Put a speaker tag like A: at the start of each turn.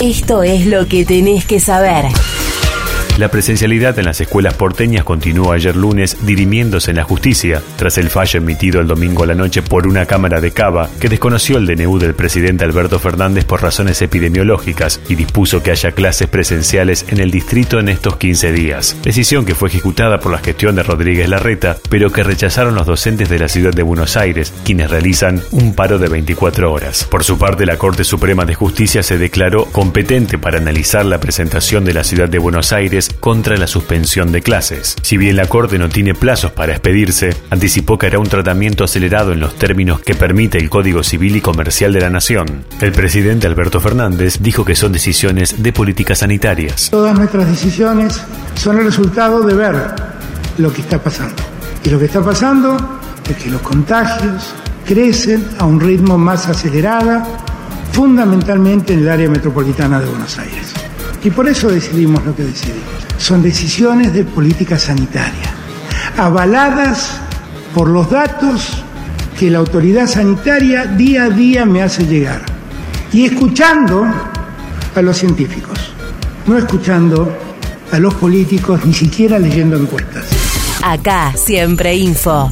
A: Esto es lo que tenés que saber.
B: La presencialidad en las escuelas porteñas continuó ayer lunes dirimiéndose en la justicia, tras el fallo emitido el domingo a la noche por una cámara de Cava que desconoció el DNU del presidente Alberto Fernández por razones epidemiológicas y dispuso que haya clases presenciales en el distrito en estos 15 días. Decisión que fue ejecutada por la gestión de Rodríguez Larreta, pero que rechazaron los docentes de la ciudad de Buenos Aires, quienes realizan un paro de 24 horas. Por su parte, la Corte Suprema de Justicia se declaró competente para analizar la presentación de la ciudad de Buenos Aires contra la suspensión de clases. Si bien la Corte no tiene plazos para expedirse, anticipó que hará un tratamiento acelerado en los términos que permite el Código Civil y Comercial de la Nación. El presidente Alberto Fernández dijo que son decisiones de políticas sanitarias.
C: Todas nuestras decisiones son el resultado de ver lo que está pasando. Y lo que está pasando es que los contagios crecen a un ritmo más acelerado, fundamentalmente en el área metropolitana de Buenos Aires. Y por eso decidimos lo que decidimos. Son decisiones de política sanitaria, avaladas por los datos que la autoridad sanitaria día a día me hace llegar. Y escuchando a los científicos, no escuchando a los políticos, ni siquiera leyendo encuestas.
A: Acá siempre info.